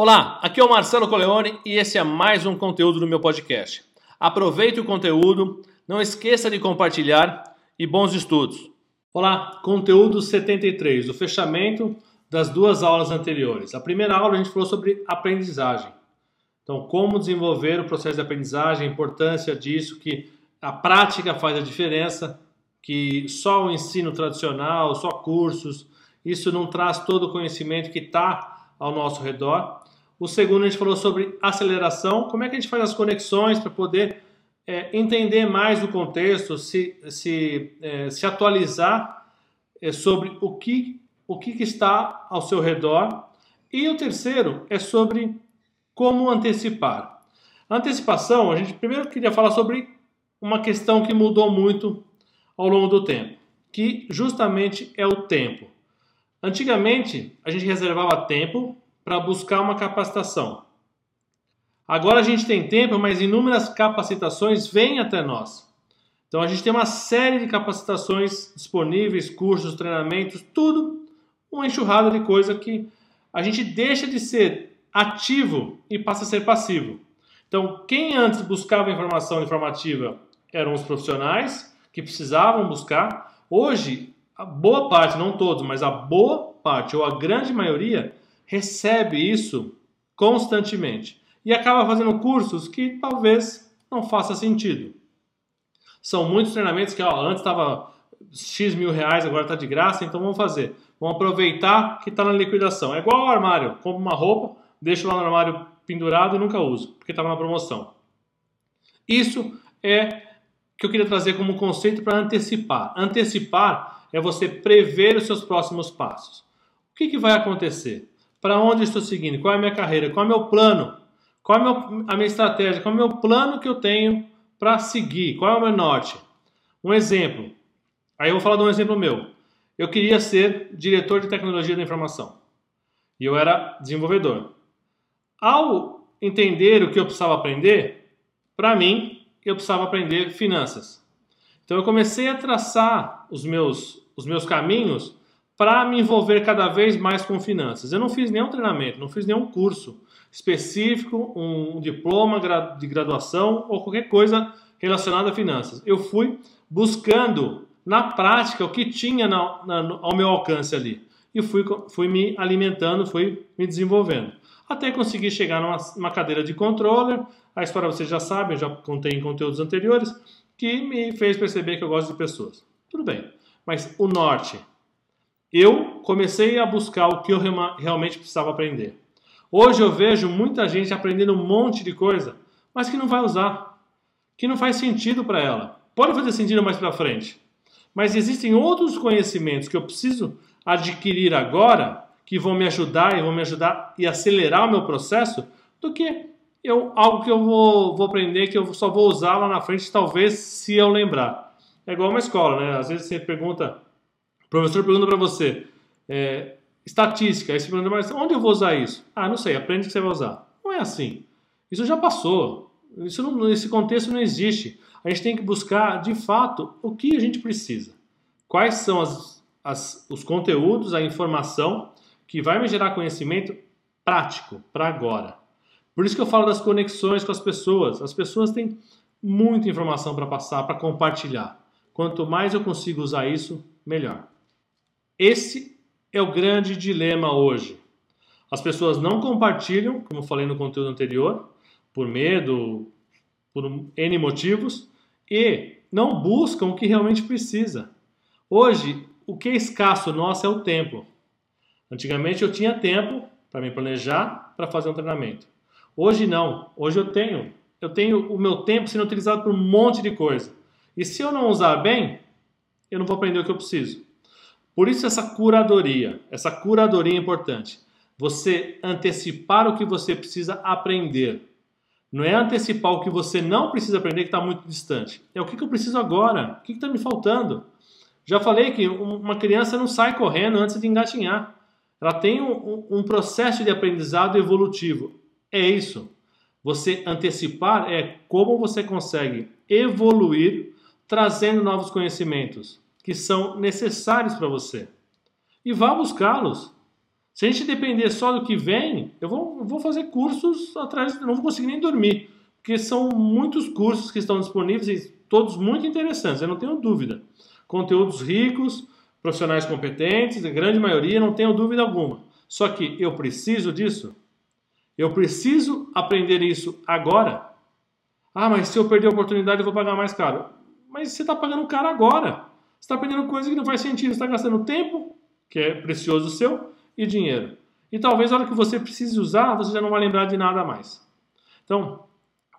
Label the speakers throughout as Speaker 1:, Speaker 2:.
Speaker 1: Olá, aqui é o Marcelo Coleone e esse é mais um conteúdo do meu podcast. Aproveite o conteúdo, não esqueça de compartilhar e bons estudos. Olá, conteúdo 73, o fechamento das duas aulas anteriores. A primeira aula a gente falou sobre aprendizagem. Então, como desenvolver o processo de aprendizagem, a importância disso, que a prática faz a diferença, que só o ensino tradicional, só cursos, isso não traz todo o conhecimento que está ao nosso redor. O segundo, a gente falou sobre aceleração, como é que a gente faz as conexões para poder é, entender mais o contexto, se, se, é, se atualizar é, sobre o que, o que está ao seu redor. E o terceiro é sobre como antecipar. Antecipação, a gente primeiro queria falar sobre uma questão que mudou muito ao longo do tempo, que justamente é o tempo. Antigamente, a gente reservava tempo para buscar uma capacitação. Agora a gente tem tempo, mas inúmeras capacitações vêm até nós. Então a gente tem uma série de capacitações disponíveis, cursos, treinamentos, tudo uma enxurrada de coisa que a gente deixa de ser ativo e passa a ser passivo. Então, quem antes buscava informação informativa eram os profissionais que precisavam buscar. Hoje, a boa parte, não todos, mas a boa parte ou a grande maioria recebe isso constantemente e acaba fazendo cursos que talvez não faça sentido. São muitos treinamentos que ó, antes estava X mil reais, agora está de graça, então vamos fazer. Vamos aproveitar que está na liquidação. É igual ao armário, compro uma roupa, deixo lá no armário pendurado e nunca uso, porque estava na promoção. Isso é que eu queria trazer como conceito para antecipar. Antecipar é você prever os seus próximos passos. O que, que vai acontecer? Para onde estou seguindo? Qual é a minha carreira? Qual é o meu plano? Qual é a minha estratégia? Qual é o meu plano que eu tenho para seguir? Qual é o meu norte? Um exemplo. Aí eu vou falar de um exemplo meu. Eu queria ser diretor de tecnologia da informação. E eu era desenvolvedor. Ao entender o que eu precisava aprender, para mim, eu precisava aprender finanças. Então eu comecei a traçar os meus, os meus caminhos para me envolver cada vez mais com finanças. Eu não fiz nenhum treinamento, não fiz nenhum curso específico, um diploma de graduação ou qualquer coisa relacionada a finanças. Eu fui buscando na prática o que tinha na, na, ao meu alcance ali e fui, fui me alimentando, fui me desenvolvendo. Até conseguir chegar numa, numa cadeira de controller. A história vocês já sabem, já contei em conteúdos anteriores, que me fez perceber que eu gosto de pessoas. Tudo bem, mas o norte, eu comecei a buscar o que eu realmente precisava aprender. Hoje eu vejo muita gente aprendendo um monte de coisa, mas que não vai usar, que não faz sentido para ela. Pode fazer sentido mais para frente, mas existem outros conhecimentos que eu preciso adquirir agora que vão me ajudar e vão me ajudar e acelerar o meu processo do que eu, algo que eu vou, vou aprender que eu só vou usar lá na frente, talvez se eu lembrar. É igual uma escola, né? Às vezes você pergunta o professor pergunta para você, é, estatística, aí você pergunta, mas onde eu vou usar isso? Ah, não sei, aprende que você vai usar. Não é assim. Isso já passou. Isso não, esse contexto não existe. A gente tem que buscar, de fato, o que a gente precisa. Quais são as, as, os conteúdos, a informação que vai me gerar conhecimento prático para agora. Por isso que eu falo das conexões com as pessoas. As pessoas têm muita informação para passar, para compartilhar. Quanto mais eu consigo usar isso, melhor. Esse é o grande dilema hoje. As pessoas não compartilham, como falei no conteúdo anterior, por medo, por N motivos, e não buscam o que realmente precisa. Hoje, o que é escasso nosso é o tempo. Antigamente eu tinha tempo para me planejar, para fazer um treinamento. Hoje não. Hoje eu tenho, eu tenho o meu tempo sendo utilizado por um monte de coisa. E se eu não usar bem, eu não vou aprender o que eu preciso. Por isso essa curadoria, essa curadoria é importante. Você antecipar o que você precisa aprender. Não é antecipar o que você não precisa aprender que está muito distante. É o que, que eu preciso agora? O que está me faltando? Já falei que uma criança não sai correndo antes de engatinhar. Ela tem um, um processo de aprendizado evolutivo. É isso. Você antecipar é como você consegue evoluir trazendo novos conhecimentos que são necessários para você. E vá buscá-los. Se a gente depender só do que vem, eu vou, eu vou fazer cursos atrás, não vou conseguir nem dormir, porque são muitos cursos que estão disponíveis e todos muito interessantes, eu não tenho dúvida. Conteúdos ricos, profissionais competentes, a grande maioria, não tenho dúvida alguma. Só que eu preciso disso? Eu preciso aprender isso agora? Ah, mas se eu perder a oportunidade eu vou pagar mais caro. Mas você está pagando caro agora. Está aprendendo coisa que não faz sentido. Está gastando tempo, que é precioso seu, e dinheiro. E talvez na hora que você precise usar, você já não vai lembrar de nada mais. Então,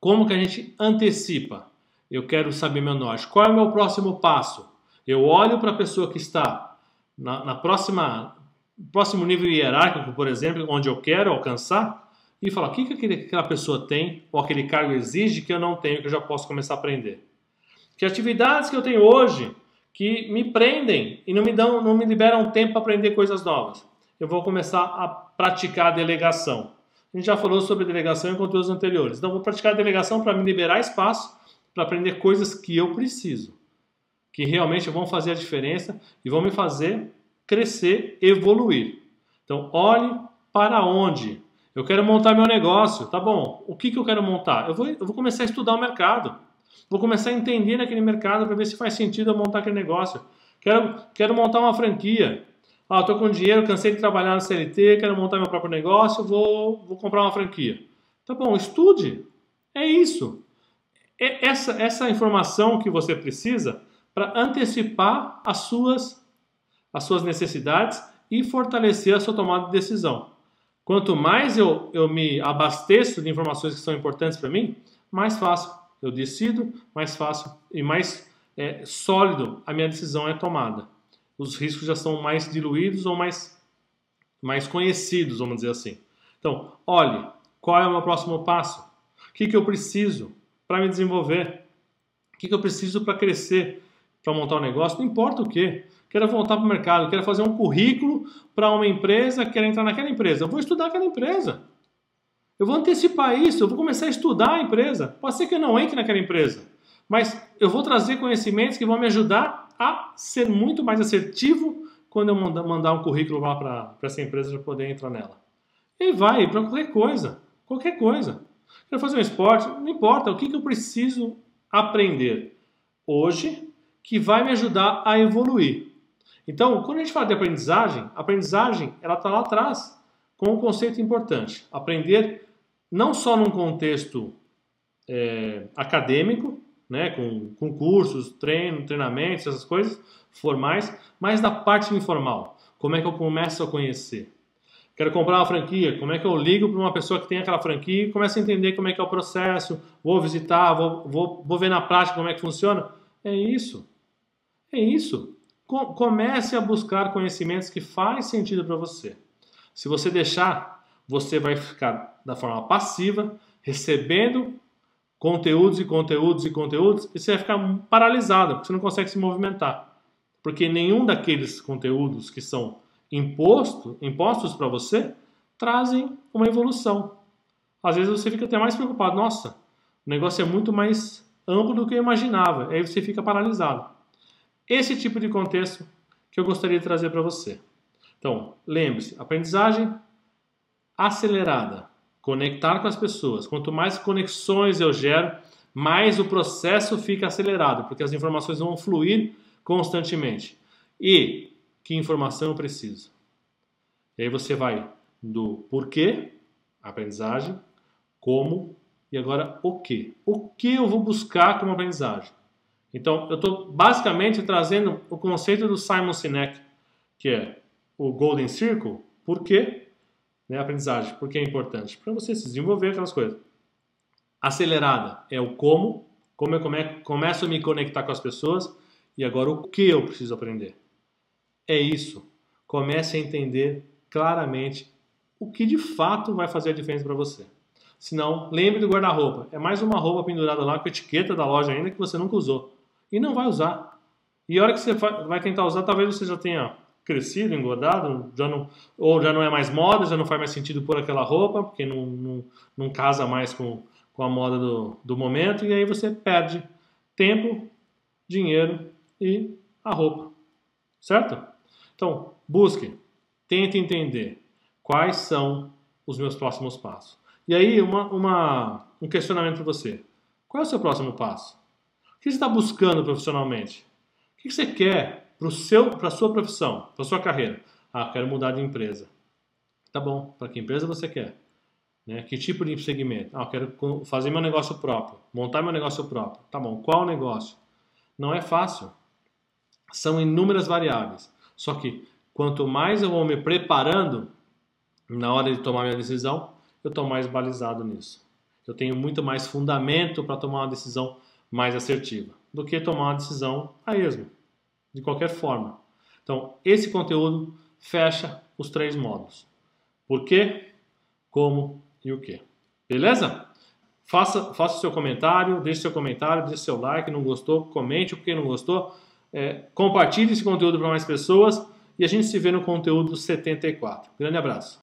Speaker 1: como que a gente antecipa? Eu quero saber meu norte. Qual é o meu próximo passo? Eu olho para a pessoa que está na, na próxima próximo nível hierárquico, por exemplo, onde eu quero alcançar, e falo: o que, que aquela pessoa tem, ou aquele cargo exige que eu não tenho, que eu já posso começar a aprender. Que atividades que eu tenho hoje que me prendem e não me dão, não me liberam tempo para aprender coisas novas. Eu vou começar a praticar a delegação. A gente já falou sobre delegação em conteúdos anteriores. Então, vou praticar a delegação para me liberar espaço para aprender coisas que eu preciso, que realmente vão fazer a diferença e vão me fazer crescer, evoluir. Então, olhe para onde. Eu quero montar meu negócio, tá bom? O que, que eu quero montar? Eu vou, eu vou começar a estudar o mercado. Vou começar a entender naquele mercado para ver se faz sentido eu montar aquele negócio. Quero, quero montar uma franquia. Ah, estou com dinheiro, cansei de trabalhar no CLT, quero montar meu próprio negócio, vou, vou comprar uma franquia. Tá bom, estude. É isso. É essa, essa informação que você precisa para antecipar as suas, as suas necessidades e fortalecer a sua tomada de decisão. Quanto mais eu, eu me abasteço de informações que são importantes para mim, mais fácil eu decido, mais fácil e mais é, sólido a minha decisão é tomada. Os riscos já são mais diluídos ou mais, mais conhecidos, vamos dizer assim. Então, olhe, qual é o meu próximo passo? O que, que eu preciso para me desenvolver? O que, que eu preciso para crescer, para montar um negócio? Não importa o que. Quero voltar para o mercado, quero fazer um currículo para uma empresa, quero entrar naquela empresa. Eu vou estudar aquela empresa. Eu vou antecipar isso, eu vou começar a estudar a empresa. Pode ser que eu não entre naquela empresa, mas eu vou trazer conhecimentos que vão me ajudar a ser muito mais assertivo quando eu mandar um currículo lá para essa empresa para poder entrar nela. E vai para qualquer coisa, qualquer coisa. Quero fazer um esporte, não importa, o que, que eu preciso aprender hoje que vai me ajudar a evoluir. Então, quando a gente fala de aprendizagem, a aprendizagem ela está lá atrás com um conceito importante: aprender não só num contexto é, acadêmico, né, com, com cursos, treino, treinamentos, essas coisas formais, mas da parte informal. Como é que eu começo a conhecer? Quero comprar uma franquia, como é que eu ligo para uma pessoa que tem aquela franquia e começo a entender como é que é o processo, vou visitar, vou, vou, vou ver na prática como é que funciona? É isso. É isso. Comece a buscar conhecimentos que faz sentido para você. Se você deixar, você vai ficar da forma passiva, recebendo conteúdos e conteúdos e conteúdos, e você vai ficar paralisado, porque você não consegue se movimentar. Porque nenhum daqueles conteúdos que são imposto, impostos para você trazem uma evolução. Às vezes você fica até mais preocupado, nossa, o negócio é muito mais amplo do que eu imaginava. Aí você fica paralisado. Esse tipo de contexto que eu gostaria de trazer para você. Então, lembre-se, aprendizagem acelerada, conectar com as pessoas. Quanto mais conexões eu gero, mais o processo fica acelerado, porque as informações vão fluir constantemente. E que informação eu preciso? E aí você vai do porquê, aprendizagem, como e agora o que. O que eu vou buscar como aprendizagem? Então, eu estou basicamente trazendo o conceito do Simon Sinek, que é o Golden Circle, por quê? Né, aprendizagem, por que é importante? Para você se desenvolver aquelas coisas. Acelerada é o como, como eu come, começo a me conectar com as pessoas e agora o que eu preciso aprender. É isso. Comece a entender claramente o que de fato vai fazer a diferença para você. Se não, lembre do guarda-roupa. É mais uma roupa pendurada lá com etiqueta da loja ainda que você nunca usou. E não vai usar. E a hora que você vai tentar usar, talvez você já tenha crescido, engordado, já não, ou já não é mais moda, já não faz mais sentido pôr aquela roupa, porque não, não, não casa mais com, com a moda do, do momento, e aí você perde tempo, dinheiro e a roupa. Certo? Então, busque, tente entender quais são os meus próximos passos. E aí, uma, uma um questionamento para você. Qual é o seu próximo passo? O que você está buscando profissionalmente? O que você quer para a sua profissão, para a sua carreira? Ah, quero mudar de empresa. Tá bom, para que empresa você quer? Né? Que tipo de segmento? Ah, quero fazer meu negócio próprio, montar meu negócio próprio. Tá bom, qual negócio? Não é fácil. São inúmeras variáveis. Só que quanto mais eu vou me preparando na hora de tomar minha decisão, eu estou mais balizado nisso. Eu tenho muito mais fundamento para tomar uma decisão mais assertiva do que tomar uma decisão a esmo, de qualquer forma. Então, esse conteúdo fecha os três modos: por quê, como e o que. Beleza? Faça, faça o seu comentário, deixe seu comentário, deixe seu like, não gostou, comente o que não gostou, é, compartilhe esse conteúdo para mais pessoas e a gente se vê no conteúdo 74. Grande abraço.